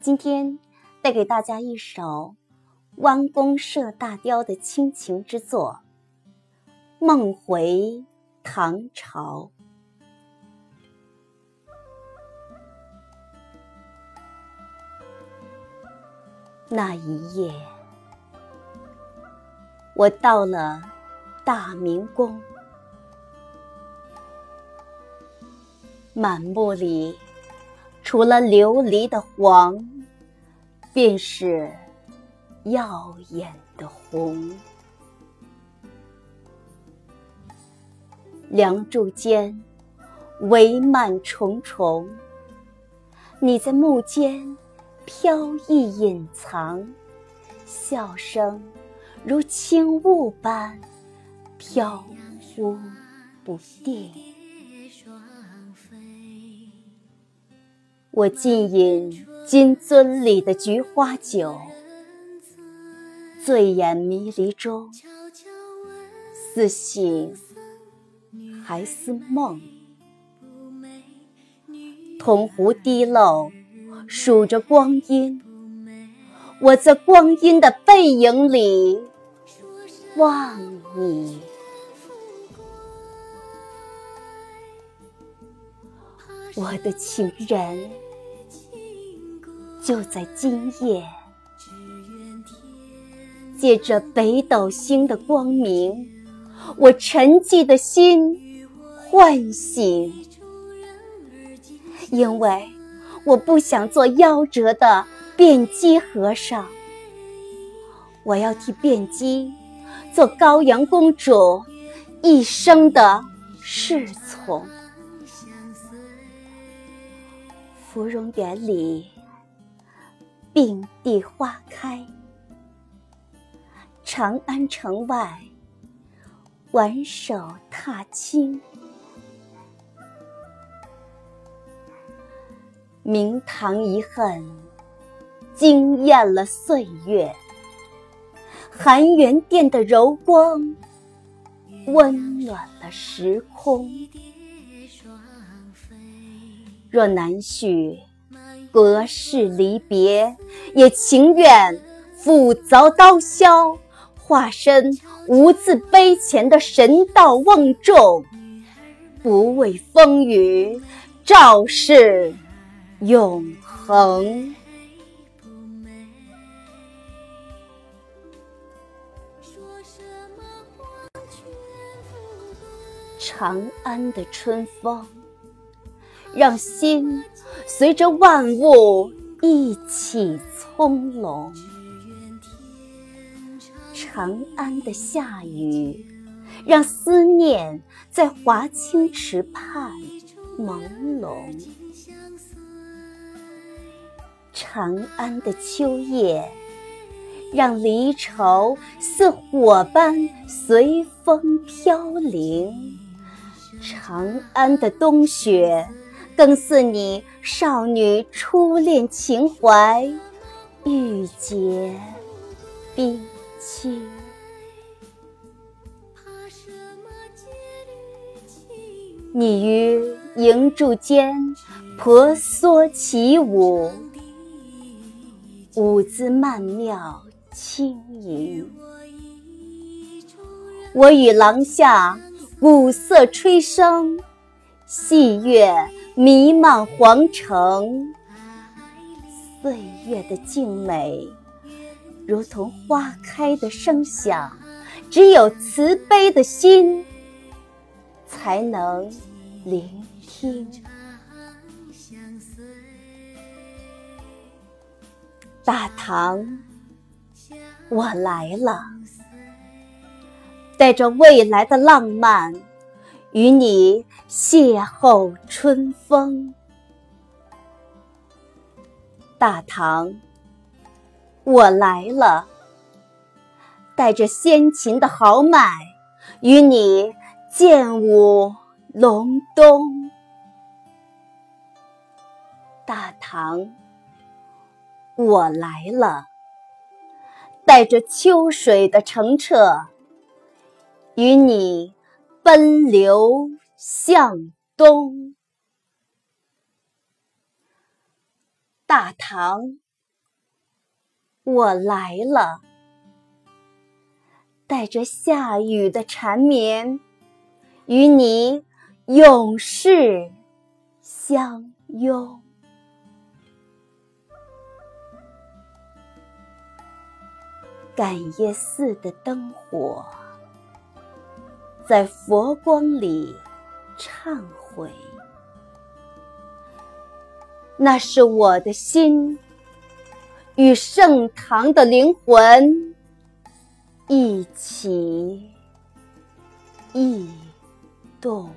今天带给大家一首弯弓射大雕的亲情之作《梦回唐朝》。那一夜，我到了大明宫，满目里。除了琉璃的黄，便是耀眼的红。梁柱间帷幔重重，你在幕间飘逸隐藏，笑声如轻雾般飘忽不定。我尽饮金樽里的菊花酒，醉眼迷离中，似醒还似梦。铜壶滴漏，数着光阴，我在光阴的背影里望你，我的情人。就在今夜，借着北斗星的光明，我沉寂的心唤醒。因为我不想做夭折的辩机和尚，我要替辩机做高阳公主一生的侍从。芙蓉园里。并蒂花开，长安城外，挽手踏青。明堂遗恨，惊艳了岁月。含元殿的柔光，温暖了时空。若难续。隔世离别，也情愿斧凿刀削，化身无字碑前的神道瓮众，不畏风雨，照世永恒。长安的春风。让心随着万物一起葱茏。长安的夏雨，让思念在华清池畔朦胧。长安的秋夜，让离愁似火般随风飘零。长安的冬雪。更似你少女初恋情怀，玉洁冰清。你于银柱间婆娑起舞，舞姿曼妙轻盈。我与廊下鼓瑟吹笙，细月。弥漫皇城，岁月的静美，如同花开的声响。只有慈悲的心，才能聆听。大唐，我来了，带着未来的浪漫。与你邂逅春风，大唐，我来了，带着先秦的豪迈，与你剑舞隆冬。大唐，我来了，带着秋水的澄澈，与你。奔流向东，大唐，我来了，带着下雨的缠绵，与你永世相拥。感业寺的灯火，在佛光里忏悔。那是我的心，与盛唐的灵魂一起异动。